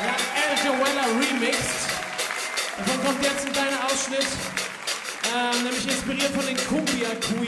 nach El Joanna remixed. Davon kommt jetzt ein kleiner Ausschnitt, äh, nämlich inspiriert von den Kumbia Queers.